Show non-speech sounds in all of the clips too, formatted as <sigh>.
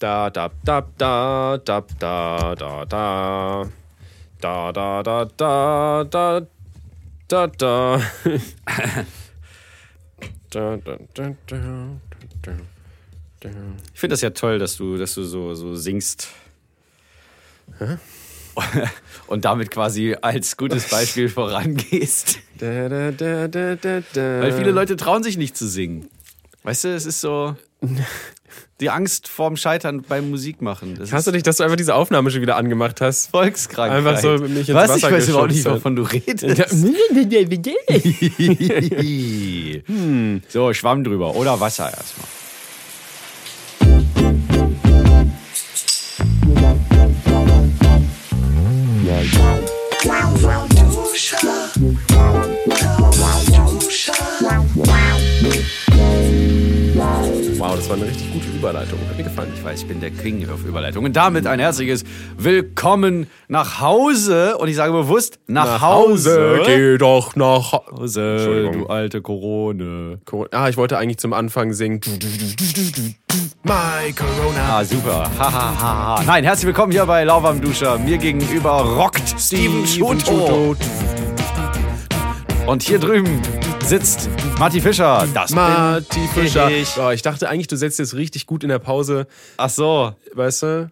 Da, da, da, da, da, da, da, da. Da, da, da, da, da, da, da. Da, da, da, da, da, da. Ich finde das ja toll, dass du, dass du so, so singst. Und damit quasi als gutes Beispiel vorangehst. Da, da, da, da, da, da. Weil viele Leute trauen sich nicht zu singen. Weißt du, es ist so die Angst vorm Scheitern beim Musikmachen. Das Hast du dich, dass du einfach diese Aufnahme schon wieder angemacht hast? Volkskrankheit. Einfach so mich ins Was? Ich Wasser weiß überhaupt nicht, wovon du redest. <laughs> So, Schwamm drüber oder Wasser erstmal. Wow, war eine richtig gute Überleitung. Hat mir gefallen. Ich weiß, ich bin der King auf Überleitung. Und damit ein herzliches Willkommen nach Hause. Und ich sage bewusst nach, Hause. Geh doch nach Hause. Hause, du alte Corona. Ah, ich wollte eigentlich zum Anfang singen. My Corona. Ah, super. Ha, ha, ha, ha. Nein, herzlich willkommen hier bei Lauwarm Duscher. Mir gegenüber rockt Steven Schuto. Und hier drüben sitzt Matti Fischer. Das Marty Fischer. ich. Oh, ich dachte eigentlich, du setzt jetzt richtig gut in der Pause. Ach so. Weißt du?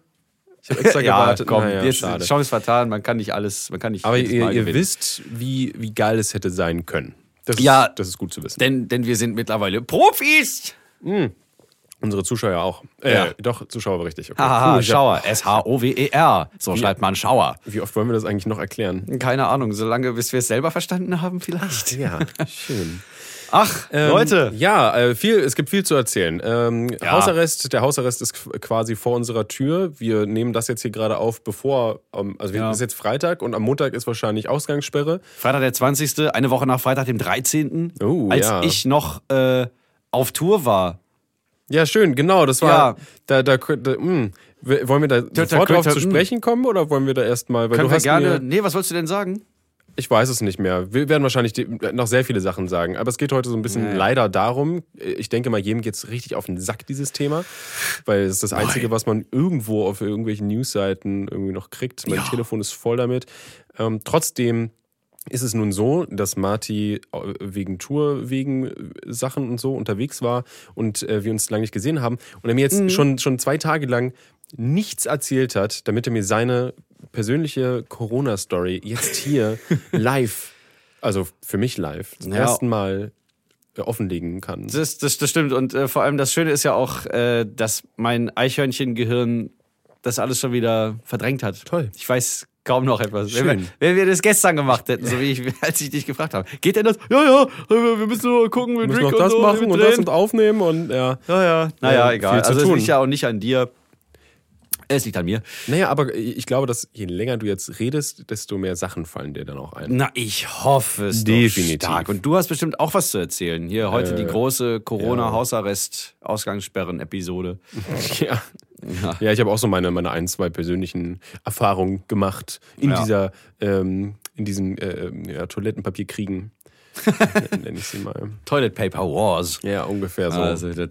Ich habe extra <laughs> Ja, gewartet. komm, Naja, jetzt schade. Chance vertan. Man kann nicht alles, man kann nicht Aber ihr, ihr wisst, wie, wie geil es hätte sein können. Das ist, Ja. das ist gut zu wissen. Denn, denn wir sind mittlerweile Profis. Unsere Zuschauer auch. Äh, Ja. Doch, Zuschauer war richtig. Okay. Haha, Cool, Schauer. S-H-O-W-E-R. So schreibt man Schauer. Wie oft wollen wir das eigentlich noch erklären? Keine Ahnung, solange bis wir es selber verstanden haben, vielleicht. Ja, schön. Ach, Ähm, Leute. Ja, äh, viel, es gibt viel zu erzählen. Ähm, Ja. Hausarrest, der Hausarrest ist qu- quasi vor unserer Tür. Wir nehmen das jetzt hier gerade auf, bevor, ähm, also wir Ja. ist jetzt Freitag und am Montag ist wahrscheinlich Ausgangssperre. Freitag der 20., eine Woche nach Freitag dem 13., Oh, als ja. ich noch äh, auf Tour war. Ja, schön, genau, das war, Ja. da, da, da mh. W- wollen wir da sofort drauf zu sprechen kommen oder wollen wir da erstmal, Können du wir gerne. Nee, was wolltest du denn sagen? ich weiß es nicht mehr. Wir werden wahrscheinlich noch sehr viele Sachen sagen, aber es geht heute so ein bisschen Ja. leider darum, ich denke mal, jedem geht's richtig auf den Sack, dieses Thema, weil es ist das Einzige, was man irgendwo auf irgendwelchen Newsseiten irgendwie noch kriegt. Mein Ja. Telefon ist voll damit. Ähm, trotzdem ist es nun so, dass Marty äh, wegen Tour, wegen äh, Sachen und so unterwegs war und äh, wir uns lange nicht gesehen haben und er mir jetzt schon, schon zwei Tage lang nichts erzählt hat, damit er mir seine persönliche Corona-Story jetzt hier <laughs> live, also für mich live, zum Ja. ersten Mal äh, offenlegen kann. Das, das, das stimmt. Und äh, vor allem das Schöne ist ja auch, äh, dass mein Eichhörnchen-Gehirn das alles schon wieder verdrängt hat. Toll. Ich weiß kaum noch etwas. Wenn Schön. wir, wenn wir das gestern gemacht hätten, so wie ich, <laughs> als ich dich gefragt habe. Geht denn das? Ja, ja, wir müssen nur gucken, wir Wir müssen noch das so, machen und das und aufnehmen und ja. Ja, ja. Naja, Ja, egal. Also es liegt ja auch nicht an dir. Es liegt an mir. Naja, aber ich glaube, dass je länger du jetzt redest, desto mehr Sachen fallen dir dann auch ein. Na, ich hoffe es Definitiv. Stark. Und du hast bestimmt auch was zu erzählen. Hier heute die große Corona-Hausarrest-Ausgangssperren-Episode. <laughs> Ja. Ja, ich habe auch so meine, meine ein, zwei persönlichen Erfahrungen gemacht in Ja. dieser, ähm, in diesen äh, ja, Toilettenpapierkriegen. <laughs> Nenne ich sie mal. Toilet Paper Wars. Ja, ungefähr so. Also, das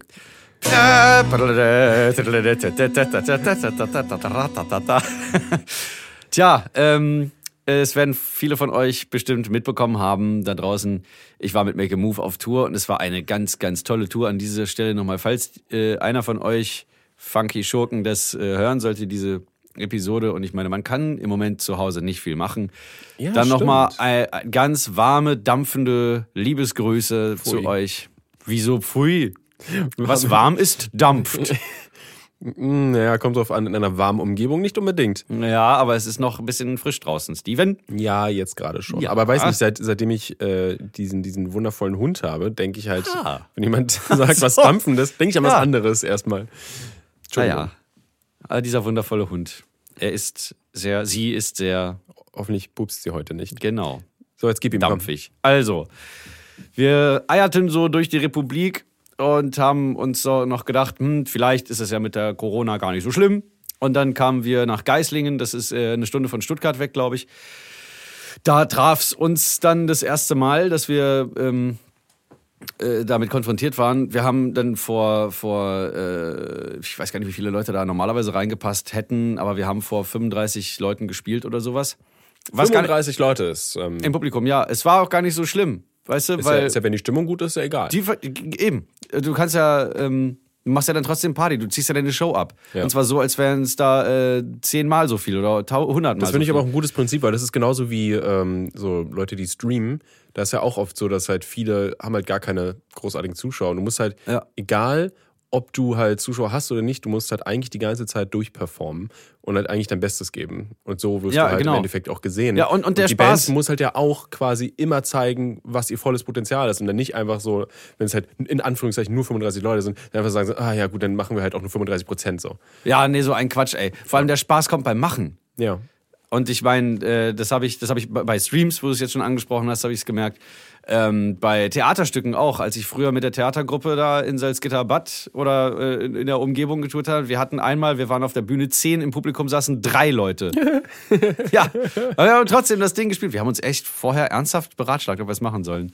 <laughs> Tja, ähm, es werden viele von euch bestimmt mitbekommen haben da draußen. Ich war mit Make a Move auf Tour und es war eine ganz, ganz tolle Tour. An dieser Stelle nochmal, falls äh, einer von euch Funky Schurken das äh, hören sollte, diese Episode. Und ich meine, man kann im Moment zu Hause nicht viel machen. Ja, Dann nochmal äh, ganz warme, dampfende Liebesgrüße Pfui. zu euch. Wieso pfui? <laughs> Was warm ist, dampft. Hm, <laughs> Naja, kommt drauf an, in einer warmen Umgebung nicht unbedingt. Ja, aber es ist noch ein bisschen frisch draußen, Steven. Ja, jetzt gerade schon. Ja. Aber weiß nicht, seit, seitdem ich äh, diesen, diesen wundervollen Hund habe, denke ich halt, Ah. wenn jemand <laughs> sagt, was so. Dampfendes, denke ich an was Ja. anderes erstmal. Naja, aber dieser wundervolle Hund. Er ist sehr, sie ist sehr, Hoffentlich pupst sie heute nicht. genau, So, jetzt gib ihm komm. dampfig. Also, wir eierten so durch die Republik und haben uns so noch gedacht, hm, vielleicht ist es ja mit der Corona gar nicht so schlimm. Und dann kamen wir nach Geislingen, das ist äh, eine Stunde von Stuttgart weg, glaube ich. Da traf es uns dann das erste Mal, dass wir ähm, äh, damit konfrontiert waren. Wir haben dann vor, vor äh, ich weiß gar nicht, wie viele Leute da normalerweise reingepasst hätten, aber wir haben vor 35 Leuten gespielt oder sowas. Was 35 Leute ist. Ähm, Im Publikum, ja. Es war auch gar nicht so schlimm. Weißt du, weil. ja, ist ja, wenn die Stimmung gut ist, ja egal. Die, eben. Du kannst ja. Ähm, Du machst ja dann trotzdem Party, du ziehst ja deine Show ab. Ja. Und zwar so, als wären es da äh, zehnmal so viel oder hundertmal. Das finde so ich aber auch ein gutes Prinzip, weil das ist genauso wie ähm, so Leute, die streamen. Da ist ja auch oft so, dass halt viele haben halt gar keine großartigen Zuschauer. Und du musst halt, ja. egal ob du halt Zuschauer hast oder nicht, du musst halt eigentlich die ganze Zeit durchperformen und halt eigentlich dein Bestes geben. Und so wirst ja, du halt genau. im Endeffekt auch gesehen. Ja, und, und der und die Spaß Band muss halt ja auch quasi immer zeigen, was ihr volles Potenzial ist. Und dann nicht einfach so, wenn es halt in Anführungszeichen nur 35 Leute sind, dann einfach sagen, ah ja gut, dann machen wir halt auch nur 35 Prozent so. Ja, nee, so ein Quatsch, ey. Vor allem der Spaß kommt beim Machen. Ja. Und ich meine, äh, das habe ich, hab ich bei Streams, wo du es jetzt schon angesprochen hast, habe ich es gemerkt. Ähm, bei Theaterstücken auch, als ich früher mit der Theatergruppe da in Salzgitterbad oder äh, in der Umgebung getourt habe. Wir hatten einmal, wir waren auf der Bühne zehn, im Publikum saßen drei Leute. <laughs> ja, aber wir haben trotzdem das Ding gespielt. Wir haben uns echt vorher ernsthaft beratschlagt, ob wir es machen sollen.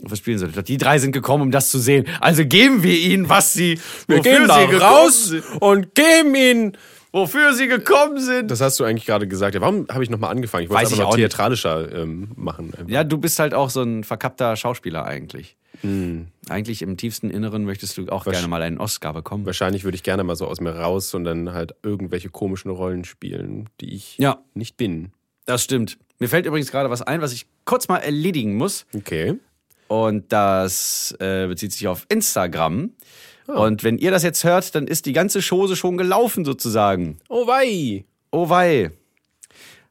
Was spielen sollen. Die drei sind gekommen, um das zu sehen. Also geben wir ihnen, was sie. Wir gehen da raus und geben ihnen wofür sie gekommen sind. Das hast du eigentlich gerade gesagt. Ja, warum habe ich nochmal angefangen? Ich wollte es aber noch theatralischer ähm, machen. Ja, du bist halt auch so ein verkappter Schauspieler eigentlich. Hm. Eigentlich im tiefsten Inneren möchtest du auch gerne mal einen Oscar bekommen. Wahrscheinlich würde ich gerne mal so aus mir raus und dann halt irgendwelche komischen Rollen spielen, die ich ja. nicht bin. Das stimmt. Mir fällt übrigens gerade was ein, was ich kurz mal erledigen muss. Okay. Und das äh, bezieht sich auf Instagram. Und wenn ihr das jetzt hört, dann ist die ganze Chose schon gelaufen sozusagen. Oh wei. Oh wei.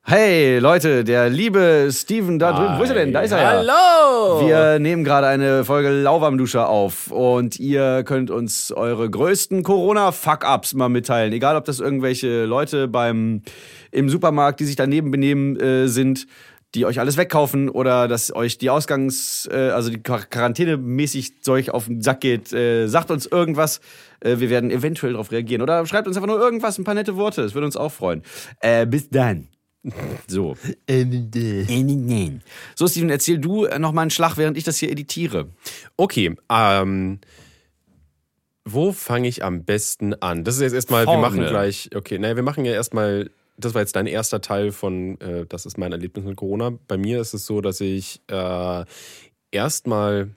Hey Leute, der liebe Steven da drüben, wo ist er denn? Da ist er ja. Hallo! Wir nehmen gerade eine Folge Lauwarmdusche auf und ihr könnt uns eure größten Corona-Fuck-Ups mal mitteilen. Egal, ob das irgendwelche Leute beim im Supermarkt, die sich daneben benehmen äh, sind die euch alles wegkaufen oder dass euch die Ausgangs-, äh, also die Quarantäne-mäßig Zeug auf den Sack geht, äh, sagt uns irgendwas. Äh, wir werden eventuell darauf reagieren. Oder schreibt uns einfach nur irgendwas, ein paar nette Worte. Das würde uns auch freuen. Äh, bis dann. <laughs> So. so, Steven, erzähl du noch mal einen Schlag, während ich das hier editiere. Okay, ähm. Wo fange ich am besten an? Das ist jetzt erstmal, wir machen gleich, okay, naja, wir machen ja erstmal das war jetzt dein erster Teil von, äh, das ist mein Erlebnis mit Corona. Bei mir ist es so, dass ich äh, erstmal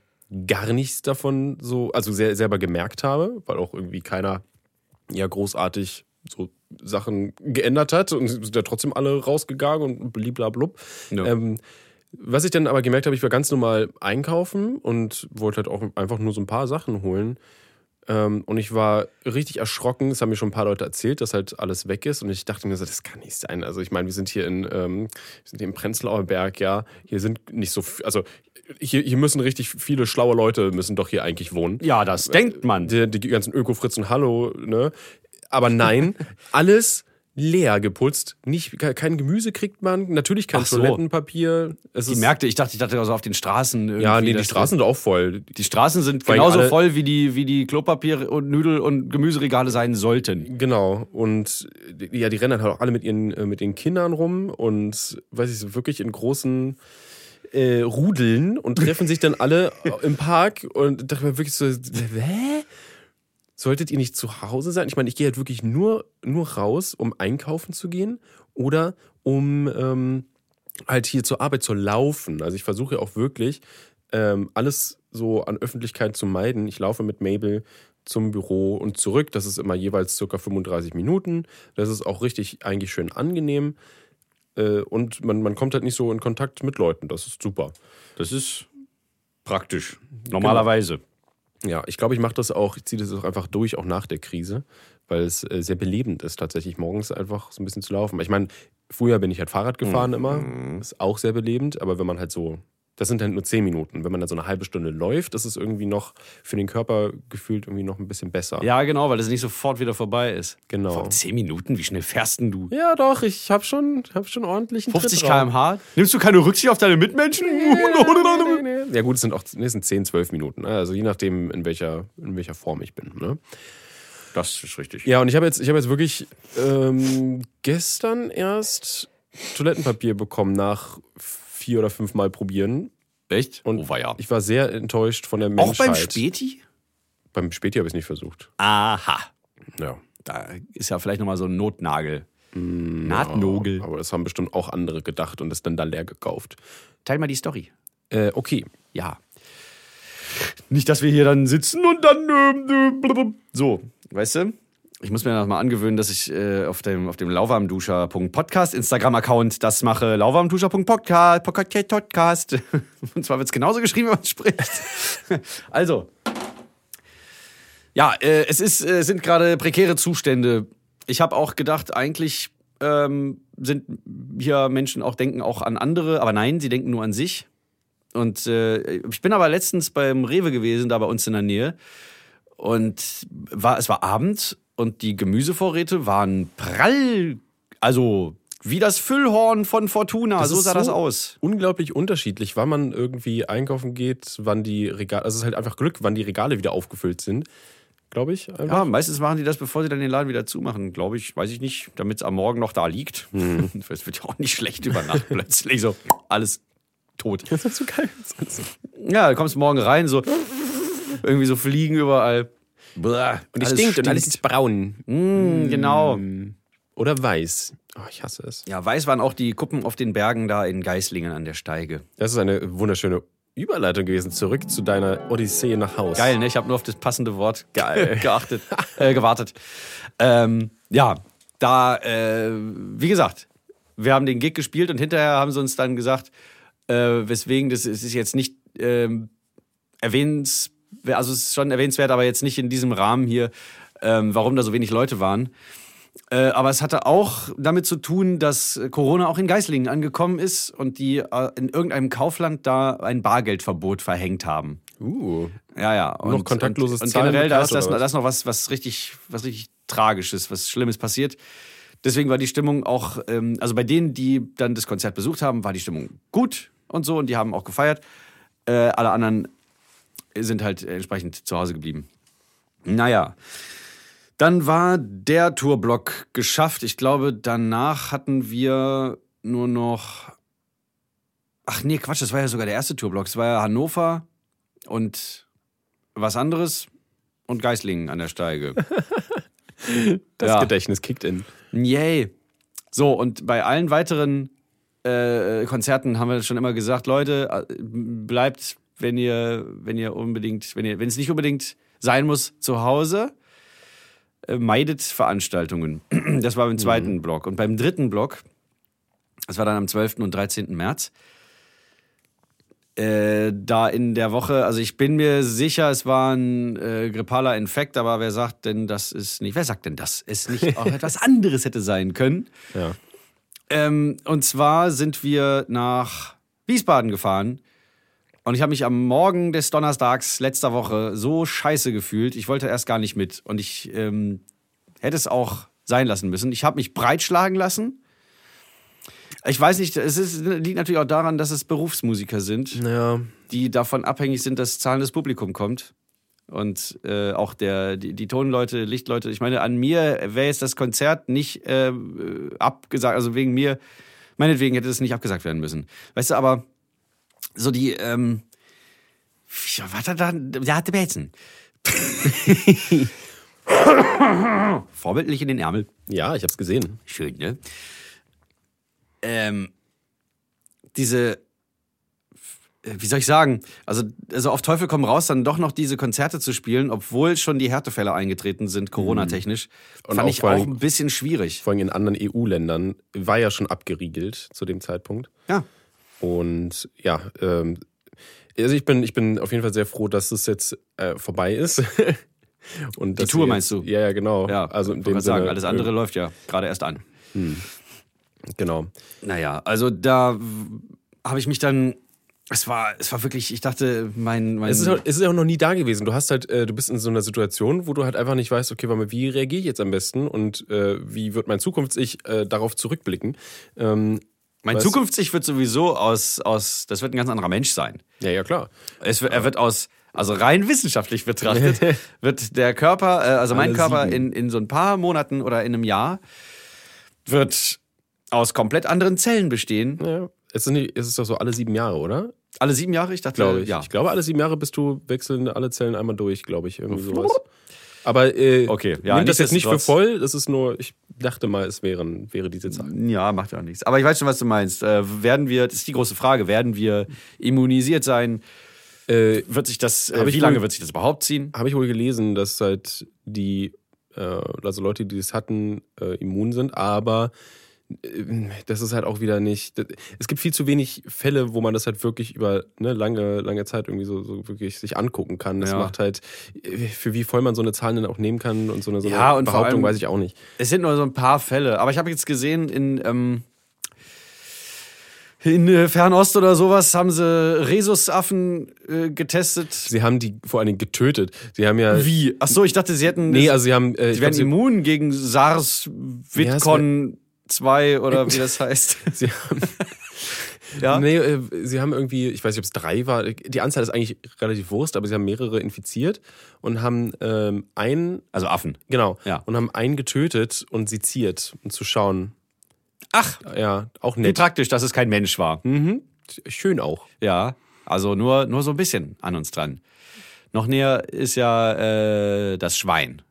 gar nichts davon so, also sehr, selber gemerkt habe, weil auch irgendwie keiner ja großartig so Sachen geändert hat und sind ja trotzdem alle rausgegangen und bliblablub. Ja. Ähm, was ich dann aber gemerkt habe, ich war ganz normal einkaufen und wollte halt auch einfach nur so ein paar Sachen holen. Ähm, und ich war richtig erschrocken. Es haben mir schon ein paar Leute erzählt, dass halt alles weg ist. Und ich dachte mir so, das kann nicht sein. Also ich meine, wir sind hier in, ähm, wir sind hier im Prenzlauer Berg, ja. Hier sind nicht so, also hier, hier müssen richtig viele schlaue Leute müssen doch hier eigentlich wohnen. Ja, das denkt man. Die, die ganzen Öko-Fritzen, hallo, ne? Aber nein, <laughs> alles leer geputzt. Nicht, kein Gemüse kriegt man, natürlich kein so. Toilettenpapier. Es die Märkte, ich dachte, ich dachte also auf den Straßen. Ja, nee, die Straßen sind auch voll. Die Straßen sind genauso voll, wie die, wie die Klopapier- und Nudel- und Gemüseregale sein sollten. Genau. Und ja, die rennen halt auch alle mit ihren äh, mit den Kindern rum und weiß ich so, wirklich in großen äh, Rudeln und treffen sich dann alle <laughs> im Park und dachte mir wirklich so, hä? Solltet ihr nicht zu Hause sein? Ich meine, ich gehe halt wirklich nur, nur raus, um einkaufen zu gehen oder um ähm, halt hier zur Arbeit zu laufen. Also ich versuche auch wirklich ähm, alles so an Öffentlichkeit zu meiden. Ich laufe mit Mabel zum Büro und zurück. Das ist immer jeweils circa 35 Minuten. Das ist auch richtig eigentlich schön angenehm. Äh, und man, man kommt halt nicht so in Kontakt mit Leuten. Das ist super. Das ist praktisch. Normalerweise. Genau. Ja, ich glaube, ich mache das auch, ich ziehe das auch einfach durch, auch nach der Krise, weil es äh, sehr belebend ist, tatsächlich morgens einfach so ein bisschen zu laufen. Ich meine, früher bin ich halt Fahrrad gefahren mhm. immer, ist auch sehr belebend, aber wenn man halt so das sind halt nur zehn Minuten. Wenn man dann so eine halbe Stunde läuft, ist irgendwie noch für den Körper gefühlt irgendwie noch ein bisschen besser. Ja, genau, weil das nicht sofort wieder vorbei ist. Genau. Vor zehn Minuten? Wie schnell fährst denn du? Ja, doch, ich habe schon, hab schon ordentlich 50 km/h? Nimmst du keine Rücksicht auf deine Mitmenschen? <laughs> ja, gut, es sind auch es sind 10, 12 Minuten. Ne? Also je nachdem, in welcher, in welcher Form ich bin. Ne? Das ist richtig. Ja, und ich habe jetzt, hab jetzt wirklich ähm, gestern erst Toilettenpapier bekommen nach vier oder fünf Mal probieren. Echt? Und oh, war ja. ich war sehr enttäuscht von der Auch Menschheit. beim Späti? Beim Späti habe ich es nicht versucht. Aha. Ja. Da ist ja vielleicht nochmal so ein Notnagel. Nahtnogel. Aber das haben bestimmt auch andere gedacht und es dann da leer gekauft. Teil mal die Story. Äh, okay. Ja. Nicht, dass wir hier dann sitzen und dann. ähm, äh, blub. So, weißt du? Ich muss mir noch mal angewöhnen, dass ich äh, auf dem, auf dem lauwarmduscher.podcast Instagram-Account das mache. lauwarmduscher.podcast. Podcast. <laughs> Und zwar wird es genauso geschrieben, wenn man spricht. <laughs> Also. Ja, äh, es ist, äh, sind gerade prekäre Zustände. Ich habe auch gedacht, eigentlich ähm, sind hier Menschen auch denken auch an andere, aber nein, sie denken nur an sich. Und äh, ich bin aber letztens beim Rewe gewesen, da bei uns in der Nähe. Und war, es war Abend und die Gemüsevorräte waren prall, also wie das Füllhorn von Fortuna. Das so sah das so aus. Unglaublich unterschiedlich, wann man irgendwie einkaufen geht, wann die Regale, also es ist halt einfach Glück, wann die Regale wieder aufgefüllt sind, glaube ich. Einfach. Ja, meistens machen die das, bevor sie dann den Laden wieder zumachen, glaube ich, weiß ich nicht, damit es am Morgen noch da liegt. <laughs> Es wird ja auch nicht schlecht über Nacht plötzlich so alles tot. Das ist so geil. Ja, du kommst morgen rein, so irgendwie so Fliegen überall. Und die stinkt und alles ist braun. Mm, genau. Oder weiß. Oh, ich hasse es. Ja, weiß waren auch die Kuppen auf den Bergen da in Geislingen an der Steige. Das ist eine wunderschöne Überleitung gewesen. Zurück zu deiner Odyssee nach Haus. Geil, ne? Ich habe nur auf das passende Wort geil. <laughs> geachtet, äh, gewartet. Ähm, ja, da, äh, wie gesagt, wir haben den Gig gespielt und hinterher haben sie uns dann gesagt, äh, weswegen das es ist jetzt nicht ähm, erwähnens, also es ist schon erwähnenswert, aber jetzt nicht in diesem Rahmen hier, ähm, warum da so wenig Leute waren. Äh, aber es hatte auch damit zu tun, dass Corona auch in Geislingen angekommen ist und die äh, in irgendeinem Kaufland da ein Bargeldverbot verhängt haben. Uh. Ja, ja. Und, Noch kontaktloses und, und generell, da ist das, oder was? da ist noch was, was richtig, was richtig Tragisches, was Schlimmes passiert. Deswegen war die Stimmung auch, ähm, also bei denen, die dann das Konzert besucht haben, war die Stimmung gut und so und die haben auch gefeiert. Äh, alle anderen sind halt entsprechend zu Hause geblieben. Naja. Dann war der Tourblock geschafft. Ich glaube, danach hatten wir nur noch. Ach nee, Quatsch, das war ja sogar der erste Tourblock. Es war ja Hannover und was anderes und Geislingen an der Steige. <laughs> Das Ja. Gedächtnis kickt in. Yay. So, und bei allen weiteren äh, Konzerten haben wir schon immer gesagt, Leute, äh, bleibt, wenn ihr, wenn ihr unbedingt, wenn ihr, wenn es nicht unbedingt sein muss, zu Hause. Äh, meidet Veranstaltungen. <clears throat> Das war im zweiten Block. Und beim dritten Block, das war dann am 12. und 13. März, äh, da in der Woche, also ich bin mir sicher, es war ein äh, grippaler Infekt, aber wer sagt denn, das ist nicht, wer sagt denn, dass es nicht auch <laughs> etwas anderes hätte sein können? Ja. Ähm, und zwar sind wir nach Wiesbaden gefahren. Und ich habe mich am Morgen des Donnerstags letzter Woche so scheiße gefühlt. Ich wollte erst gar nicht mit. Und ich ähm, hätte es auch sein lassen müssen. Ich habe mich breitschlagen lassen. Ich weiß nicht, es ist, liegt natürlich auch daran, dass es Berufsmusiker sind, Ja. die davon abhängig sind, dass zahlendes Publikum kommt. Und äh, auch der, die, die Tonleute, Lichtleute. Ich meine, an mir wäre jetzt das Konzert nicht äh, abgesagt, also wegen mir, meinetwegen hätte es nicht abgesagt werden müssen. Weißt du, aber so die, ähm, ja, was hat da, der hatte Bätzen. <laughs> Vorbildlich in den Ärmel. Ja, ich hab's gesehen. Schön, ne? Ähm, diese, äh, wie soll ich sagen, also, also auf Teufel komm raus, dann doch noch diese Konzerte zu spielen, obwohl schon die Härtefälle eingetreten sind, Corona-technisch, Und fand auch ich auch ein bisschen schwierig. Vor allem in anderen EU-Ländern war ja schon abgeriegelt zu dem Zeitpunkt. Ja. Und ja, ähm, also ich bin, ich bin auf jeden Fall sehr froh, dass es jetzt äh, vorbei ist. <laughs> Und dass Tour wir meinst du? Ja, ja, genau. Ja, also in ich dem sagen, Sinne, alles andere läuft ja gerade erst an. äh, Genau. Naja, also da habe ich mich dann, es war, es war wirklich, ich dachte, mein, mein Es ist, auch- es ist ja auch noch nie da gewesen. Du hast halt, äh, du bist in so einer Situation, wo du halt einfach nicht weißt, okay, warte mal, wie reagiere ich jetzt am besten und äh, wie wird mein Zukunfts-Ich äh, darauf zurückblicken? Ähm, mein weißt? Zukunfts-Ich wird sowieso aus, aus, das wird ein ganz anderer Mensch sein. ja, ja, klar. Es, er wird aus, also rein wissenschaftlich betrachtet, <laughs> wird der Körper, äh, also mein Alle Körper sieben. in, in so ein paar Monaten oder in einem Jahr, wird aus komplett anderen Zellen bestehen. Ja. Es, sind, die- es ist doch so alle sieben Jahre, oder? Alle sieben Jahre? Ich dachte, glaube ich. ja. Ich glaube, alle sieben Jahre bist du wechseln alle Zellen einmal durch, glaube ich, irgendwie <laughs> sowas. Aber äh, Okay, ja, nimm das jetzt nicht für voll. Das ist nur, ich dachte mal, es wären, wäre diese Zahl. Ja, macht ja auch nichts. Aber ich weiß schon, was du meinst. Äh, werden wir, das ist die große Frage, werden wir immunisiert sein? Äh, Wird sich das, äh, wie lange wohl- wird sich das überhaupt ziehen? Habe ich wohl gelesen, dass halt die, äh, also Leute, die das hatten, äh, immun sind, aber das ist halt auch wieder nicht. Es gibt viel zu wenig Fälle, wo man das halt wirklich über ne, lange, lange Zeit irgendwie so, so wirklich sich angucken kann. Das Ja. macht halt, äh, für wie voll man so eine Zahl dann auch nehmen kann und so eine, so eine Ja, Behauptung allem- weiß ich auch nicht. Es sind nur so ein paar Fälle. Aber ich habe jetzt gesehen, in, ähm, in äh, Fernost oder sowas haben sie Rhesusaffen äh, getestet. Sie haben die vor allen Dingen getötet. Sie haben ja. Wie? Ach so, ich dachte, sie hätten. Nee, also sie haben. Äh, sie werden glaub, immun gegen SARS, Witkon 2 oder wie das heißt. <laughs> sie haben <laughs> ja? Nee, äh, sie haben irgendwie, ich weiß nicht, ob es drei war. Die Anzahl ist eigentlich relativ Wurst, aber sie haben mehrere infiziert und haben ähm, einen, Also Affen. genau, Ja. und haben einen getötet und seziert, um zu schauen. Ach, Ja, auch wie nett. praktisch, dass es kein Mensch war. Mhm. Schön auch. Ja, also nur, nur so ein bisschen an uns dran. Noch näher ist ja äh, das Schwein.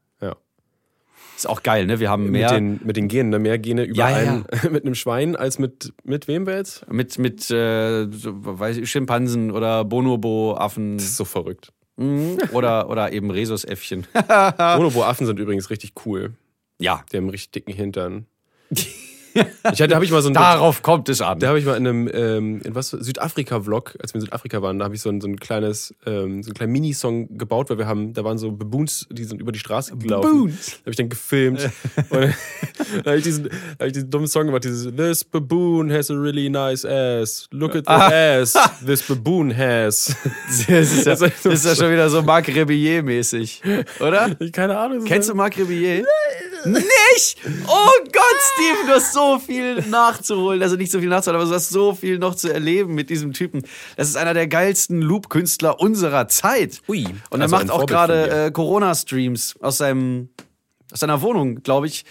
Ist auch geil, ne? Wir haben mehr. Mit, den, mit den Genen, ne? mehr Gene über Ja, ja, <laughs> mit einem Schwein als mit, mit wem wir jetzt? Mit, mit äh, so, weiß ich, Schimpansen oder Bonobo-Affen Das ist so verrückt. mhm. oder, oder eben Rhesusäffchen. <laughs> Bonobo-Affen sind übrigens richtig cool. ja, Die haben einen richtig dicken Hintern. <laughs> Ich hatte, habe ich mal so ein darauf kommt es an. Da habe ich mal in einem ähm, in was Südafrika-Vlog, als wir in Südafrika waren, da habe ich so ein, so ein kleines, ähm, so einen kleinen Minisong gebaut, weil wir haben, da waren so Baboons, die sind über die Straße gelaufen. Baboons? Da habe ich dann gefilmt. <laughs> und dann <laughs> habe ich, diesen, da hab ich diesen dummen Song gemacht, dieses This baboon has a really nice ass. Look at the ass <laughs> this baboon has. Das ist ja, Das ist ja schon wieder so Marc Rebillet-mäßig, oder? Ich keine Ahnung. Kennst du Marc Rebillet? Nicht! Oh Gott, Steven, du hast so viel nachzuholen. Also nicht so viel nachzuholen, aber du hast so viel noch zu erleben mit diesem Typen. Das ist einer der geilsten Loop-Künstler unserer Zeit. Ui. Und er Also macht auch gerade äh, Corona-Streams aus seinem aus seiner Wohnung, glaube ich.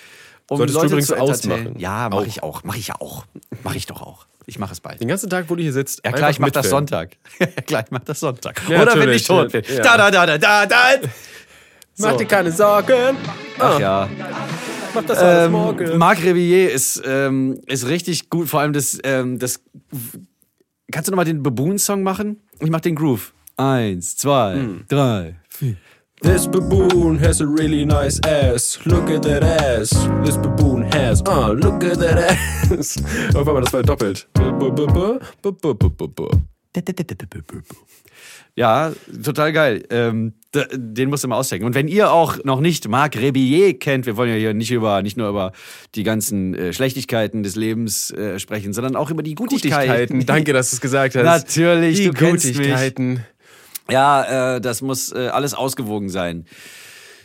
Um Solltest du Leute übrigens zu ausmachen. Ja, mache ich auch. Mache ich ja auch. Mache ich doch auch. Ich mache es bald. Den ganzen Tag, wo du hier sitzt. Ja klar, ich mach das. Sonntag. <laughs> Ja klar, ich mach das Sonntag. Ja, Oder wenn ich tot bin. Ja. Da, da, da, da, da, da. Mach So. dir keine Sorgen. Ach ja mach das alles ähm, morgen. Marc Rebillet ist, ähm, ist richtig gut, vor allem das, ähm, das Kannst du nochmal den Baboon-Song machen? Ich mach den Groove. Eins, zwei, hm. drei, vier. This baboon has a really nice ass. Look at that ass. This baboon has. Ah, uh, look at that ass. <laughs> Auf einmal, das war doppelt. Ja, total geil. Ähm, den musst du mal auschecken. Und wenn ihr auch noch nicht Marc Rebillet kennt, wir wollen ja hier nicht über nicht nur über die ganzen äh, Schlechtigkeiten des Lebens äh, sprechen, sondern auch über die Gutigkeiten. Gutigkeiten. Danke, dass du es gesagt hast. Natürlich, Die du kennst mich. Gutigkeiten. Ja, äh, das muss äh, alles ausgewogen sein.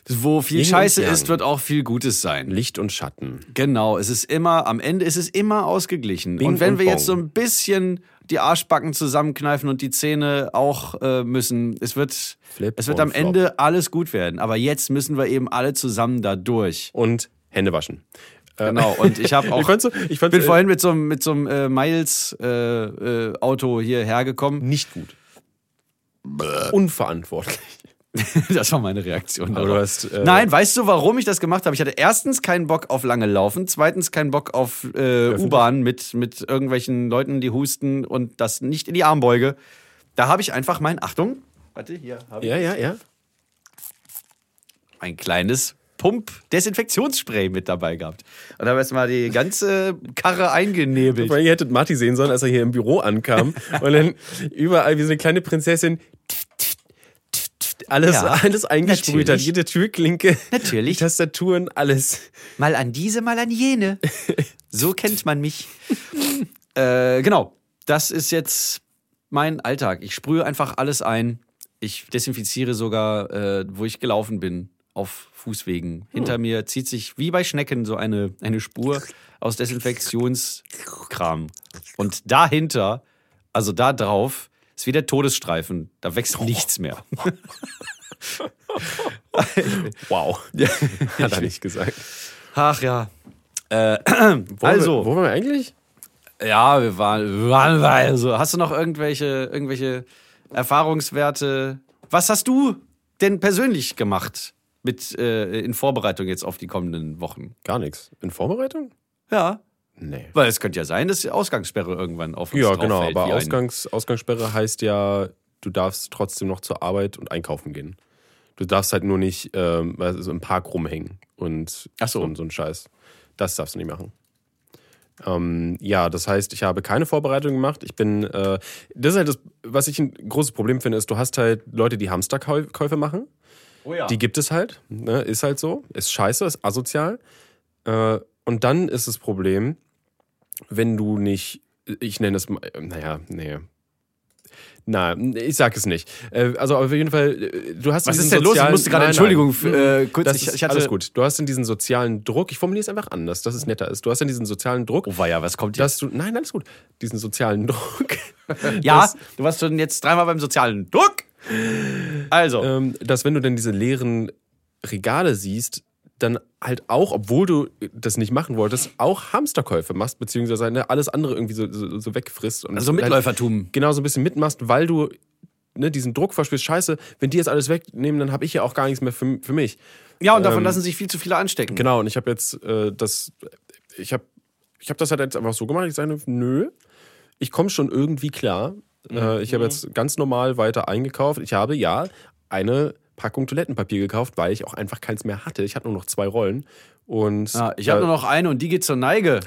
Wo viel Yin Scheiße ist, wird auch viel Gutes sein. Licht und Schatten. Genau, es ist immer, am Ende ist es immer ausgeglichen. Bing und wenn und wir Bong. jetzt so ein bisschen die Arschbacken zusammenkneifen und die Zähne auch äh, müssen, es wird, Flip es wird am flop. Ende alles gut werden. Aber jetzt müssen wir eben alle zusammen da durch. Und Hände waschen. Äh, Genau, und ich habe <laughs> auch. Ich fand's, ich fand's, bin äh, vorhin mit so, einem- mit so einem äh, Miles-Auto hierher gekommen. nicht gut. Unverantwortlich. <laughs> Das war meine Reaktion. Aber darauf. du hast, äh, Nein, weißt du, warum ich das gemacht habe? Ich hatte erstens keinen Bock auf lange Laufen, zweitens keinen Bock auf äh, U-Bahn mit, mit irgendwelchen Leuten, die husten und das nicht in die Armbeuge. Da habe ich einfach mein, Achtung, warte, hier habe ich Ja, ja, ja. ein kleines Pump-Desinfektionsspray mit dabei gehabt. Und habe erstmal die ganze Karre eingenebelt. Weil ihr hättet Marty sehen sollen, als er hier im Büro ankam <laughs> und dann überall wie so eine kleine Prinzessin alles, Ja, alles eingesprüht hat. Jede Türklinke, Natürlich. die Tastaturen, alles. Mal an diese, mal an jene. <laughs> So kennt man mich. äh, genau, das ist jetzt mein Alltag. Ich sprühe einfach alles ein. Ich desinfiziere sogar, äh, wo ich gelaufen bin, auf Fußwegen. Hinter mir zieht sich wie bei Schnecken so eine, eine Spur aus Desinfektionskram. Und dahinter, also da drauf, ist wie der Todesstreifen. Da wächst nichts mehr. <laughs> Wow. <laughs> Hat er nicht gesagt. Ach ja. Äh, <clears throat> Wo also, wo waren wir eigentlich? Ja, wir waren, wir waren also. Hast du noch irgendwelche, irgendwelche Erfahrungswerte? Was hast du denn persönlich gemacht mit äh, in Vorbereitung jetzt auf die kommenden Wochen? Gar nichts. In Vorbereitung? Ja. Nee. Weil es könnte ja sein, dass die Ausgangssperre irgendwann auf uns Ja, drauf genau, fällt, aber Ausgangs, Ausgangssperre heißt ja, du darfst trotzdem noch zur Arbeit und einkaufen gehen. Du darfst halt nur nicht ähm, also im Park rumhängen und Ach so. so, so ein Scheiß. Das darfst du nicht machen. Ähm, ja, das heißt, ich habe keine Vorbereitung gemacht. Ich bin, äh, das ist halt das, was ich ein großes Problem finde, ist, du hast halt Leute, die Hamsterkäufe machen. Oh ja. Die gibt es halt. Ne? Ist halt so. Ist scheiße, ist asozial. Äh, und dann ist das Problem, wenn du nicht, ich nenne es mal, äh, naja, nee. Na, ich sag es nicht. Äh, Also auf jeden Fall, äh, du hast Was ist denn los? Ich musste gerade Entschuldigung äh, kurz. Das ich, ich hatte, alles gut. Du hast dann diesen sozialen Druck. Ich formuliere es einfach anders, dass es netter ist. Du hast dann diesen sozialen Druck, Oh weia, was kommt jetzt? du, nein, alles gut. Diesen sozialen Druck, <laughs> ja, dass- du warst schon jetzt dreimal beim sozialen Druck. Also, ähm, dass wenn du dann diese leeren Regale siehst, dann halt auch, obwohl du das nicht machen wolltest, auch Hamsterkäufe machst, beziehungsweise ne, alles andere irgendwie so, so, so wegfrisst. Und also halt Mitläufertum. Genau so ein bisschen mitmachst, weil du ne, diesen Druck verspürst, scheiße, wenn die jetzt alles wegnehmen, dann habe ich ja auch gar nichts mehr für, für mich. Ja, und davon ähm, lassen sich viel zu viele anstecken. Genau, und ich habe jetzt äh, das, ich habe ich hab das halt jetzt einfach so gemacht, ich sage, nö, ich komme schon irgendwie klar. Äh, ich habe jetzt ganz normal weiter eingekauft. Ich habe, ja, eine Packung Toilettenpapier gekauft, weil ich auch einfach keins mehr hatte. Ich hatte nur noch zwei Rollen. Und Ja, ich habe äh, nur noch eine und die geht zur Neige.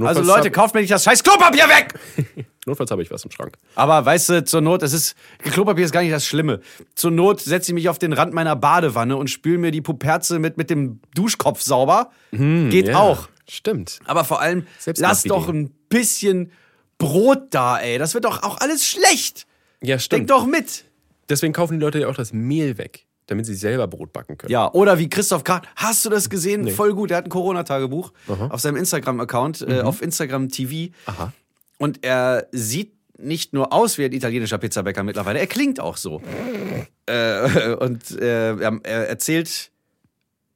Also Leute, kauft mir nicht das scheiß Klopapier weg! <laughs> notfalls habe ich was im Schrank. Aber weißt du, zur Not, es ist, Klopapier ist gar nicht das Schlimme. Zur Not setze ich mich auf den Rand meiner Badewanne und spül mir die Puperze mit, mit dem Duschkopf sauber. Geht Hm, Ja, auch. Stimmt. Aber vor allem, lass Selbstmachidee. doch ein bisschen Brot da, ey. Das wird doch auch alles schlecht. Ja, Denk stimmt. doch mit. Deswegen kaufen die Leute ja auch das Mehl weg, damit sie selber Brot backen können. Ja, oder wie Christoph Kahn. Hast du das gesehen? Voll gut. Er hat ein Corona-Tagebuch auf seinem Instagram-Account, äh, auf Instagram TV. Aha. Und er sieht nicht nur aus wie ein italienischer Pizzabäcker mittlerweile, er klingt auch so. Äh, <laughs> und äh, er, er erzählt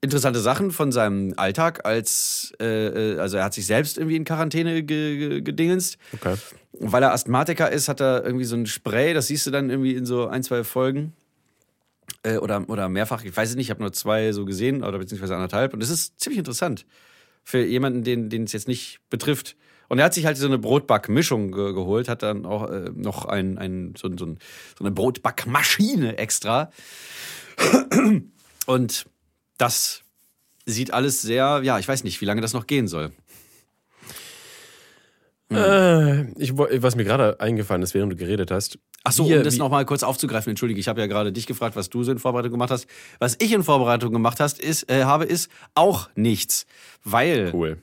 interessante Sachen von seinem Alltag als, äh, äh, also er hat sich selbst irgendwie in Quarantäne ge gedingenst. Okay. Weil er Asthmatiker ist, hat er irgendwie so ein Spray, das siehst du dann irgendwie in so ein, zwei Folgen. Äh, oder, oder mehrfach, ich weiß es nicht, ich habe nur zwei so gesehen, oder beziehungsweise anderthalb. Und das ist ziemlich interessant für jemanden, den, den es jetzt nicht betrifft. Und er hat sich halt so eine Brotbackmischung ge geholt, hat dann auch äh, noch ein, ein, so, so, so eine Brotbackmaschine extra. Und das sieht alles sehr, ja, ich weiß nicht, wie lange das noch gehen soll. Äh, ich, was mir gerade eingefallen ist, während du geredet hast. Ach so, um das nochmal kurz aufzugreifen, entschuldige, ich habe ja gerade dich gefragt, was du so in Vorbereitung gemacht hast. Was ich in Vorbereitung gemacht hast, ist, äh, habe, ist auch nichts. Weil, Cool.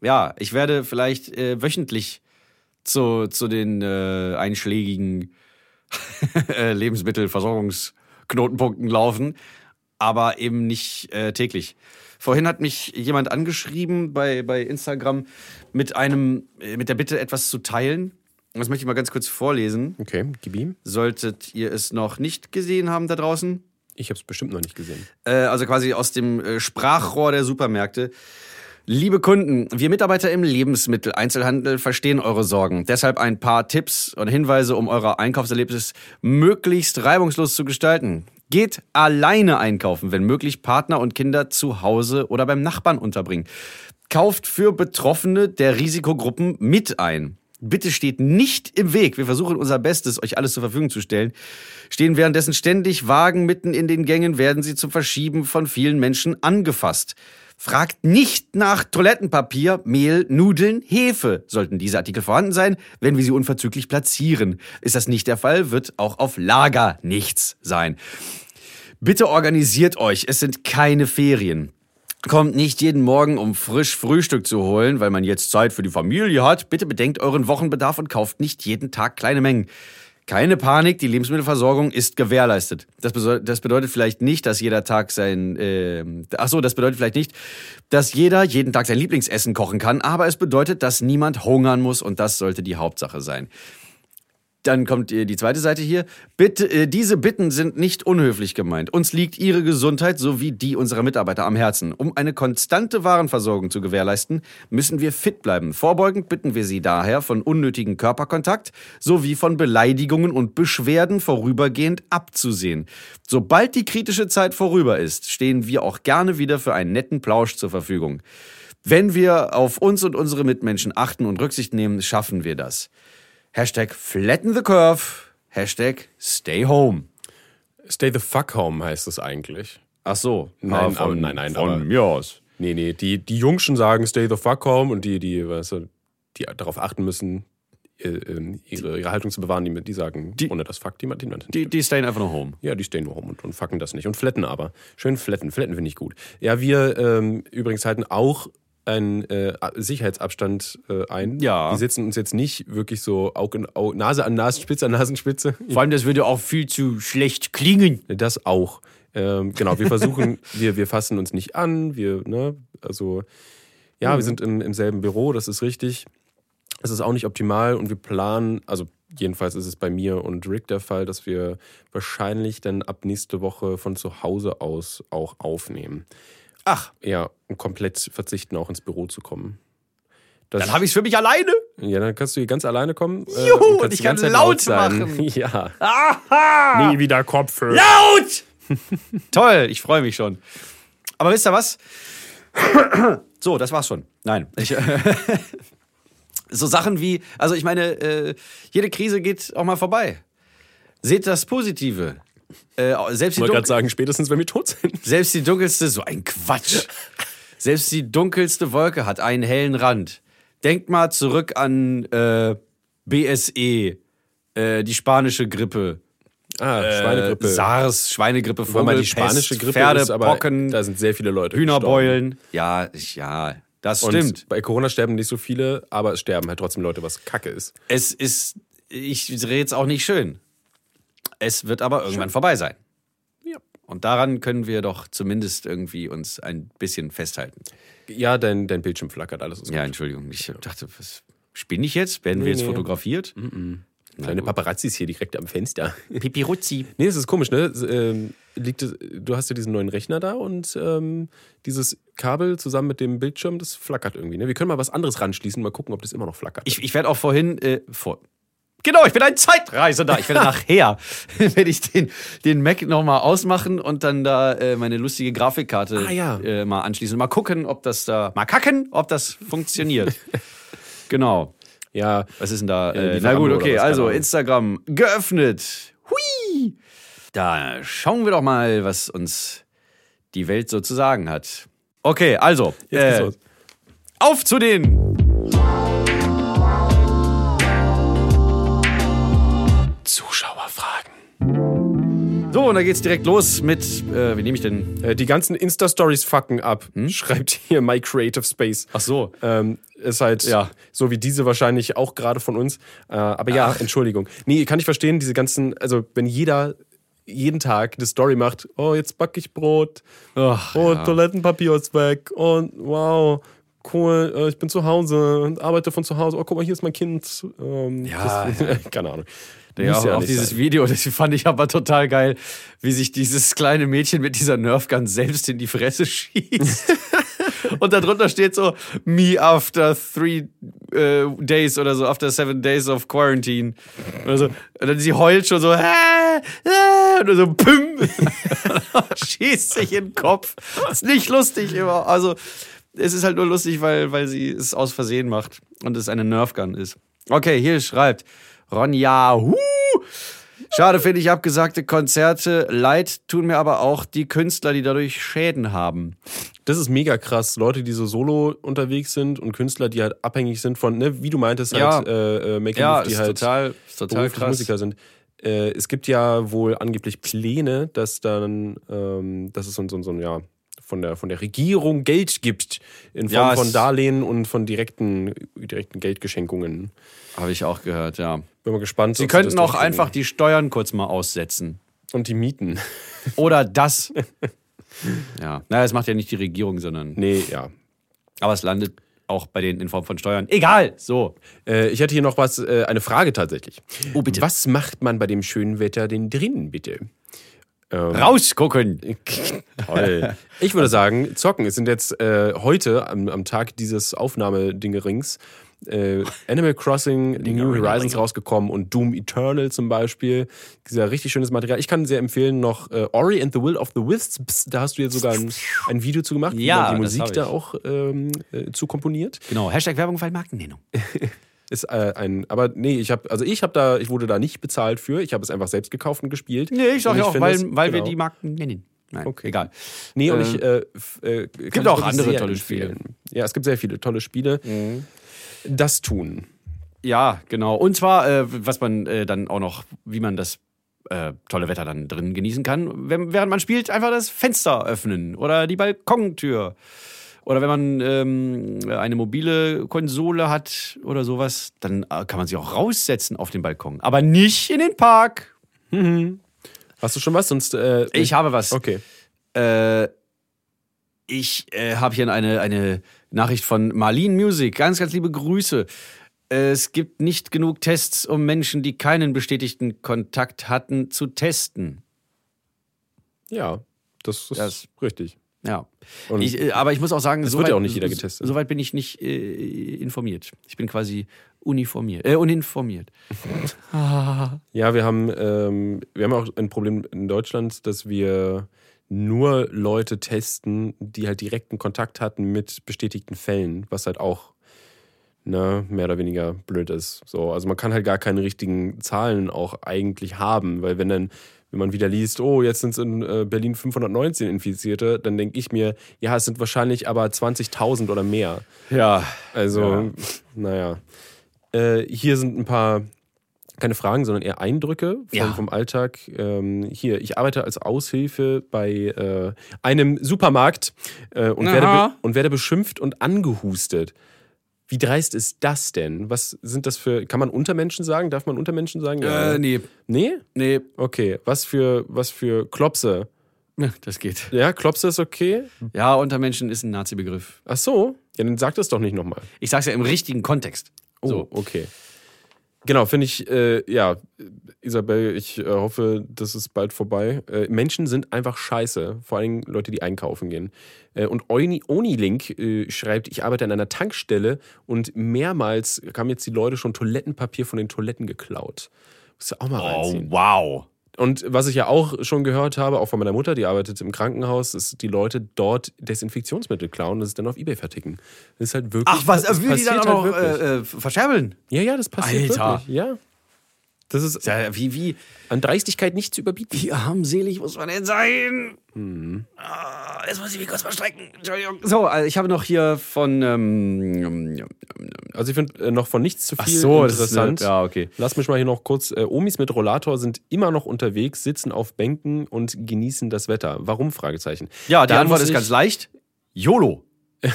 ja, ich werde vielleicht äh, wöchentlich zu, zu den äh, einschlägigen <laughs> Lebensmittelversorgungsknotenpunkten laufen, aber eben nicht äh, täglich. Vorhin hat mich jemand angeschrieben bei, bei Instagram mit einem, äh, mit der Bitte, etwas zu teilen. Das möchte ich mal ganz kurz vorlesen. Okay, gib ihm. Solltet ihr es noch nicht gesehen haben da draußen, Ich habe es bestimmt noch nicht gesehen. äh, also quasi aus dem äh, Sprachrohr der Supermärkte. Liebe Kunden, wir Mitarbeiter im Lebensmitteleinzelhandel verstehen eure Sorgen. Deshalb ein paar Tipps und Hinweise, um euer Einkaufserlebnis möglichst reibungslos zu gestalten. Geht alleine einkaufen, wenn möglich Partner und Kinder zu Hause oder beim Nachbarn unterbringen. Kauft für Betroffene der Risikogruppen mit ein. Bitte steht nicht im Weg. Wir versuchen unser Bestes, euch alles zur Verfügung zu stellen. Stehen währenddessen ständig Wagen mitten in den Gängen, werden sie zum Verschieben von vielen Menschen angefasst. Fragt nicht nach Toilettenpapier, Mehl, Nudeln, Hefe. Sollten diese Artikel vorhanden sein, werden wir sie unverzüglich platzieren. Ist das nicht der Fall, wird auch auf Lager nichts sein. Bitte organisiert euch, es sind keine Ferien. Kommt nicht jeden Morgen, um frisch Frühstück zu holen, weil man jetzt Zeit für die Familie hat. Bitte bedenkt euren Wochenbedarf und kauft nicht jeden Tag kleine Mengen. Keine Panik, die Lebensmittelversorgung ist gewährleistet. Das, das bedeutet vielleicht nicht, dass jeder Tag sein. Äh, ach so, das bedeutet vielleicht nicht, dass jeder jeden Tag sein Lieblingsessen kochen kann, aber es bedeutet, dass niemand hungern muss und das sollte die Hauptsache sein. Dann kommt äh, die zweite Seite hier. Bitte, äh, diese Bitten sind nicht unhöflich gemeint. Uns liegt Ihre Gesundheit sowie die unserer Mitarbeiter am Herzen. Um eine konstante Warenversorgung zu gewährleisten, müssen wir fit bleiben. Vorbeugend bitten wir Sie daher von unnötigen Körperkontakt sowie von Beleidigungen und Beschwerden vorübergehend abzusehen. Sobald die kritische Zeit vorüber ist, stehen wir auch gerne wieder für einen netten Plausch zur Verfügung. Wenn wir auf uns und unsere Mitmenschen achten und Rücksicht nehmen, schaffen wir das. Hashtag flatten the curve. Hashtag stay home. Stay the fuck home heißt es eigentlich. Ach so. Nein, Ah, aber- nein, nein, Von aber- mir aus. Nee, nee, die, die Jungschen sagen stay the fuck home und die, die, weißt du, die darauf achten müssen, äh, ähm, ihre, ihre Haltung zu bewahren, die, die sagen, Die- ohne das Fuck, die, die, Die, die stayen einfach nur home. Ja, die stehen nur rum und, und fucken das nicht. Und flatten aber. Schön flatten. Flatten finde ich gut. Ja, wir ähm, übrigens halten auch einen äh, Sicherheitsabstand äh, ein. Ja. Wir sitzen uns jetzt nicht wirklich so Auge, in Au- Nase an Nasenspitze an Nasenspitze. Vor allem, das würde auch viel zu schlecht klingen. Das auch. Ähm, genau, wir versuchen, <laughs> wir, wir fassen uns nicht an. Wir, ne, also, ja, wir sind im, im selben Büro, das ist richtig. Es ist auch nicht optimal und wir planen, also jedenfalls ist es bei mir und Rick der Fall, dass wir wahrscheinlich dann ab nächste Woche von zu Hause aus auch aufnehmen. Ach, Ja, und komplett verzichten, auch ins Büro zu kommen. Das, dann habe ich es für mich alleine. ja, dann kannst du hier ganz alleine kommen. äh, Juhu, und und ich kann laut sein. machen. <laughs> Ja. Aha! Nie wieder Kopfhörer. Laut! <laughs> Toll, ich freue mich schon. Aber wisst ihr was? <coughs> So, das war's schon. Nein. <laughs> Ich, so Sachen wie, also ich meine, äh, jede Krise geht auch mal vorbei. Seht das Positive. Äh, selbst, Ich wollte gerade sagen, spätestens wenn wir tot sind. selbst die dunkelste, so ein Quatsch. Selbst die dunkelste Wolke hat einen hellen Rand. Denkt mal zurück an äh, BSE, äh, die spanische Grippe. Ah, Äh, Schweinegrippe. SARS, Schweinegrippe, mal die spanische Grippe Pferde, ist, aber Pocken, da sind sehr viele Leute Hühnerbeulen. Ja, ich, ja, das gestorben. stimmt. Und bei Corona sterben nicht so viele, aber es sterben halt trotzdem Leute, was Kacke ist. Es ist, ich drehe jetzt auch nicht schön. Es wird aber irgendwann vorbei sein. Ja. Und daran können wir doch zumindest irgendwie uns ein bisschen festhalten. Ja, dein, dein Bildschirm flackert, alles ist Ja, Entschuldigung, ich dachte, was spinne ich jetzt? Werden wir jetzt nee. Mhm. fotografiert? Kleine Paparazzis hier direkt am Fenster. Pipiruzzi. <laughs> Nee, es ist komisch, ne? Ähm, liegt, du hast ja diesen neuen Rechner da und ähm, dieses Kabel zusammen mit dem Bildschirm, das flackert irgendwie. Ne? Wir können mal was anderes ranschließen, mal gucken, ob das immer noch flackert. Ich, ich werde auch vorhin, äh, vor, genau, ich bin ein Zeitreisender. Ich werde <laughs> nachher, <laughs> werde ich den, den Mac nochmal ausmachen und dann da äh, meine lustige Grafikkarte Ah, ja. äh, mal anschließen. Mal gucken, ob das da, mal kacken, ob das funktioniert. <laughs> genau. ja, Was ist denn da? Äh, na gut, okay, also. Instagram geöffnet. Hui! Da schauen wir doch mal, was uns die Welt so zu sagen hat. Okay, also, äh, auf zu den So, und da geht's direkt los mit, äh, wie nehme ich denn? Äh, die ganzen Insta-Stories fucken ab, schreibt hier My Creative Space. Ach so. Ähm, ist halt Ja. so wie diese wahrscheinlich auch gerade von uns. Äh, aber ja, Entschuldigung. Nee, kann ich verstehen, diese ganzen, also wenn jeder jeden Tag eine Story macht, oh, jetzt backe ich Brot, Ach, oh, ja. Toilettenpapier ist weg und wow, cool, äh, ich bin zu Hause und arbeite von zu Hause. Oh, guck mal, hier ist mein Kind. Ähm, Ja, das, <laughs> keine Ahnung. Ja, auch, auch nicht dieses sein. Video, das fand ich aber total geil, wie sich dieses kleine Mädchen mit dieser Nerfgun selbst in die Fresse schießt. <laughs> Und darunter steht so, me after three äh, days oder so, after seven days of quarantine. Oder so. Und dann sie heult schon so, äh, äh, und so, püm, <laughs> schießt sich in den Kopf. Ist nicht lustig immer. Also, es ist halt nur lustig, weil, weil sie es aus Versehen macht und es eine Nerfgun ist. Okay, hier schreibt Ronja, huh, Schade finde ich abgesagte Konzerte. Leid tun mir aber auch die Künstler, die dadurch Schäden haben. Das ist mega krass. Leute, die so solo unterwegs sind und Künstler, die halt abhängig sind von, ne, wie du meintest, Ja. halt äh, äh, Making Ja, Move, die halt total, total krass. Musiker sind. Äh, es gibt ja wohl angeblich Pläne, dass dann, ähm, dass es so, so, so ein, ja, von der, von der Regierung Geld gibt in Form Ja, es- von Darlehen und von direkten, direkten Geldgeschenkungen. Habe ich auch gehört, ja. Bin mal gespannt. Sie könnten auch einfach die Steuern kurz mal aussetzen. Und die Mieten. Oder das. <laughs> ja. Naja, das macht ja nicht die Regierung, sondern. Nee, ja. Aber es landet auch bei denen in Form von Steuern. Egal, so. Äh, ich hätte hier noch was, äh, eine Frage tatsächlich. Oh, bitte. Was macht man bei dem schönen Wetter denn drinnen, bitte? Rausgucken. <laughs> Toll. Ich würde sagen, zocken. Es sind jetzt äh, heute am, am Tag dieses Aufnahmedingerings äh, Animal Crossing New Horizons rausgekommen und Doom Eternal zum Beispiel. Dieser richtig schönes Material. Ich kann sehr empfehlen noch äh, Ori and the Will of the Wisps. Da hast du jetzt sogar ein, ein Video zu gemacht, Ja, die Musik da auch ähm, äh, zu komponiert. Genau, Hashtag Werbung, weil Markennennung. <laughs> Ist äh, ein, aber nee, ich habe, also ich habe da, ich wurde da nicht bezahlt für. Ich habe es einfach selbst gekauft und gespielt. Nee, ich sag Und ja auch, weil, es- weil wir genau. die Marken nennen. Nein, Okay. egal. Nee, und Äh, ich äh, äh, kann auch andere tolle empfehlen. Ja, es gibt sehr viele tolle Spiele. Das tun. Ja, genau. Und zwar, äh, was man äh, dann auch noch, wie man das äh, tolle Wetter dann drin genießen kann, wenn, während man spielt, einfach das Fenster öffnen oder die Balkontür. Oder wenn man ähm, eine mobile Konsole hat oder sowas, dann äh, kann man sie auch raussetzen auf den Balkon. Aber nicht in den Park. Hast du schon was? Sonst. Äh, Ich habe was. Okay. Äh, ich äh, habe hier eine, eine Nachricht von Marlene Music. Ganz, ganz liebe Grüße. Es gibt nicht genug Tests, um Menschen, die keinen bestätigten Kontakt hatten, zu testen. Ja, das ist Das- richtig. Ja. Ich, äh, aber ich muss auch sagen, so wird ja auch nicht jeder getestet. Soweit bin ich nicht äh, informiert. Ich bin quasi uniformiert, äh, uninformiert. <laughs> Ja, wir haben, ähm, wir haben auch ein Problem in Deutschland, dass wir nur Leute testen, die halt direkten Kontakt hatten mit bestätigten Fällen, was halt auch ne, mehr oder weniger blöd ist. So, also man kann halt gar keine richtigen Zahlen auch eigentlich haben, weil wenn dann, wenn man wieder liest, oh, jetzt sind es in äh, Berlin 519 Infizierte, dann denke ich mir, ja, es sind wahrscheinlich aber 20.000 oder mehr. Ja. Also, Ja. naja. Äh, hier sind ein paar, keine Fragen, sondern eher Eindrücke vom, Ja. vom Alltag. Ähm, hier, ich arbeite als Aushilfe bei äh, einem Supermarkt äh, und, Aha. werde und werde beschimpft und angehustet. Wie dreist ist das denn? Was sind das für, kann man Untermenschen sagen? Darf man Untermenschen sagen? Äh, nee. Nee? Nee, Okay. Was für, was für Klopse? das geht. Ja, Klopse ist okay? Ja, Untermenschen ist ein Nazi-Begriff. Ach so? Ja, dann sag das doch nicht nochmal. Ich sag's ja im richtigen Kontext. Oh, So. okay. Genau, finde ich, äh, ja, Isabel, ich äh, hoffe, das ist bald vorbei. Äh, Menschen sind einfach scheiße, vor allem Leute, die einkaufen gehen. Äh, und Oni, Onilink äh, schreibt, ich arbeite an einer Tankstelle und mehrmals haben jetzt die Leute schon Toilettenpapier von den Toiletten geklaut. Musst du auch mal Oh, reinziehen. wow. Und was ich ja auch schon gehört habe, auch von meiner Mutter, die arbeitet im Krankenhaus, ist, die Leute dort Desinfektionsmittel klauen und es dann auf Ebay verticken. Das ist halt wirklich. Ach, was, will die dann auch noch halt wirklich. äh, äh, verscherbeln? Ja, ja, das passiert Alter. wirklich. Ja. Das ist Ja, wie, wie, an Dreistigkeit nicht zu überbieten. wie armselig muss man denn sein? Mhm. Ah, jetzt muss ich mich kurz mal strecken. Entschuldigung. So, also ich habe noch hier von. Ähm, Also ich finde äh, noch von nichts zu viel ach so, das ist interessant. eine, ja, okay. Lass mich mal hier noch kurz. Äh, Omis mit Rollator sind immer noch unterwegs, sitzen auf Bänken und genießen das Wetter. Warum? Fragezeichen. Ja, die Da Antwort ist ganz leicht. YOLO. <laughs>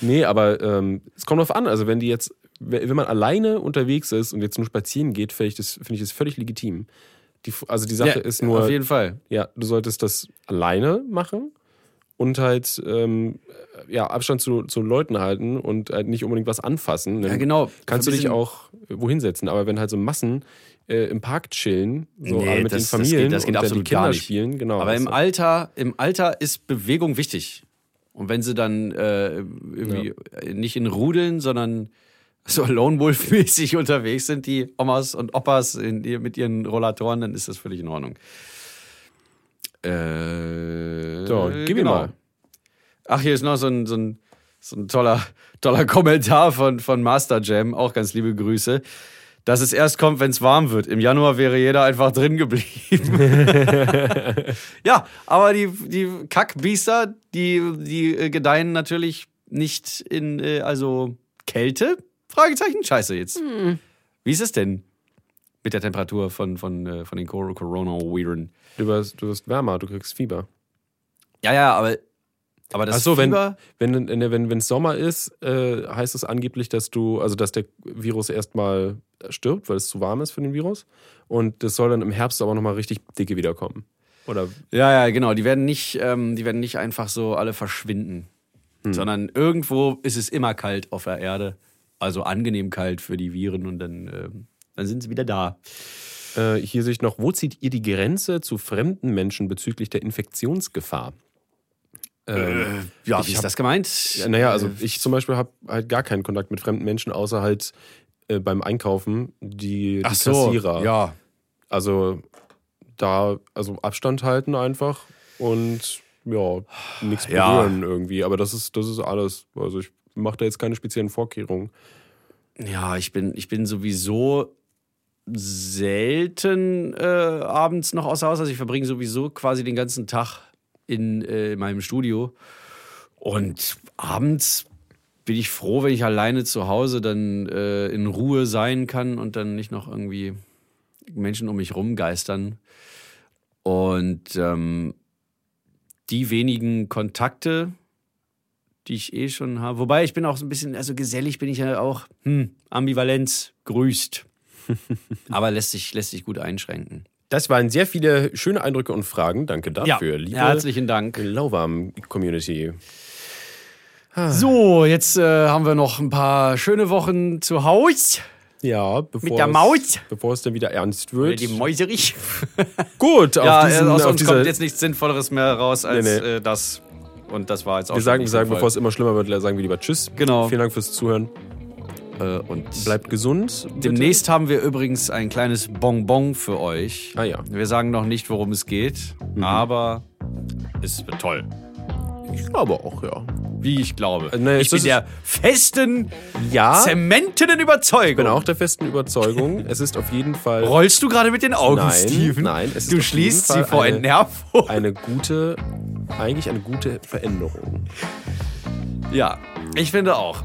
Nee, aber ähm, es kommt drauf an. Also wenn die jetzt, wenn man alleine unterwegs ist und jetzt nur spazieren geht, finde ich das, finde ich das völlig legitim. Die, also die Sache Ja, ist nur, Auf jeden Fall. ja, du solltest das alleine machen und halt ähm, ja, Abstand zu, zu Leuten halten und halt nicht unbedingt was anfassen. Dann Ja, genau. Kannst du dich auch wohin setzen. Aber wenn halt so Massen äh, im Park chillen, so Nee, mit das- den das Familien geht- das geht und dann die absolut Kinder gar nicht. spielen, genau. Aber im also- Alter, im Alter ist Bewegung wichtig. Und wenn sie dann äh, irgendwie nicht in Rudeln, sondern so Lone Wolf-mäßig <laughs> unterwegs sind, die Omas und Opas in, mit ihren Rollatoren, dann ist das völlig in Ordnung. Äh, So, gib ihm mal. Ach, hier ist noch so ein, so ein, so ein toller, toller Kommentar von, von Master Jam, auch ganz liebe Grüße. Dass es erst kommt, wenn es warm wird. Im Januar wäre jeder einfach drin geblieben. <laughs> ja, aber die, die Kackbiester, die, die äh, gedeihen natürlich nicht in, äh, also Kälte? Fragezeichen, scheiße jetzt. Wie ist es denn mit der Temperatur von, von, äh, von den Cor- Corona-Viren? du, wirst, du wirst wärmer, du kriegst Fieber. Ja, ja, aber, aber das Ach so, wenn, Fieber... wenn, wenn, wenn, wenn es Sommer ist, äh, heißt es angeblich, dass du, also dass der Virus erstmal stirbt, weil es zu warm ist für den Virus. Und das soll dann im Herbst aber nochmal richtig dicke wiederkommen. Oder Ja, ja, genau. Die werden nicht, ähm, die werden nicht einfach so alle verschwinden. sondern irgendwo ist es immer kalt auf der Erde. Also angenehm kalt für die Viren und dann, äh, dann sind sie wieder da. Äh, hier sehe ich noch, wo zieht ihr die Grenze zu fremden Menschen bezüglich der Infektionsgefahr? Ähm, Ja, wie ist hab- das gemeint? Ja, naja, also ich zum Beispiel habe halt gar keinen Kontakt mit fremden Menschen, außer halt äh, beim Einkaufen die, die Ach so, Kassierer. ja. Also da, also Abstand halten einfach und ja, nichts Ja. berühren irgendwie. Aber das ist, das ist alles. Also ich mache da jetzt keine speziellen Vorkehrungen. Ja, ich bin, ich bin sowieso selten äh, abends noch außer Haus. Also ich verbringe sowieso quasi den ganzen Tag in äh, meinem Studio. Und abends bin ich froh, wenn ich alleine zu Hause dann äh, in Ruhe sein kann und dann nicht noch irgendwie Menschen um mich rumgeistern. Und ähm, die wenigen Kontakte, die ich eh schon habe. Wobei ich bin auch so ein bisschen, also gesellig bin ich ja auch, hm, Ambivalenz grüßt. <laughs> Aber lässt sich, lässt sich gut einschränken. Das waren sehr viele schöne Eindrücke und Fragen. Danke dafür, liebe herzlichen Dank. Lauwarm-Community. So, jetzt äh, haben wir noch ein paar schöne Wochen zu Hause. Ja, bevor, Mit der es, Maus. bevor es dann wieder ernst Oder wird. die Mäuserich. Gut, auf Ja, diesen, äh, aus uns dieser, kommt jetzt nichts Sinnvolleres mehr raus als Nee, nee. Äh, das. Und das war jetzt auch wir sagen, sagen bevor es immer schlimmer wird, sagen wir lieber Tschüss. Genau. Vielen Dank fürs Zuhören. äh, und Bleibt gesund. bitte. Demnächst haben wir übrigens ein kleines Bonbon für euch. Ah ja. Wir sagen noch nicht, worum es geht, aber es wird toll. Ich glaube auch, ja. Wie ich glaube. Äh, nee, ich bin der festen, Ja, zementenden Überzeugung. ich bin auch der festen Überzeugung, <laughs> es ist auf jeden Fall Rollst du gerade mit den Augen, Nein, Steven? nein, es ist Du schließt sie vor eine- Entnervung. eine gute, eigentlich eine gute Veränderung. Ja, ich finde auch.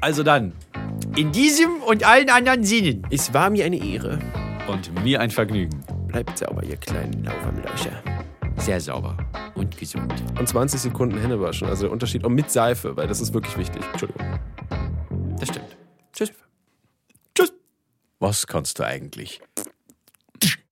Also dann, in diesem und allen anderen Sinnen. Es war mir eine Ehre. Und mir ein Vergnügen. Bleibt sauber, ihr kleinen Laufermlauscher. Sehr sauber und gesund. Und 20 Sekunden Hände waschen. Also der Unterschied auch mit Seife, weil das ist wirklich wichtig. Entschuldigung. Das stimmt. Tschüss. Tschüss. Was kannst du eigentlich?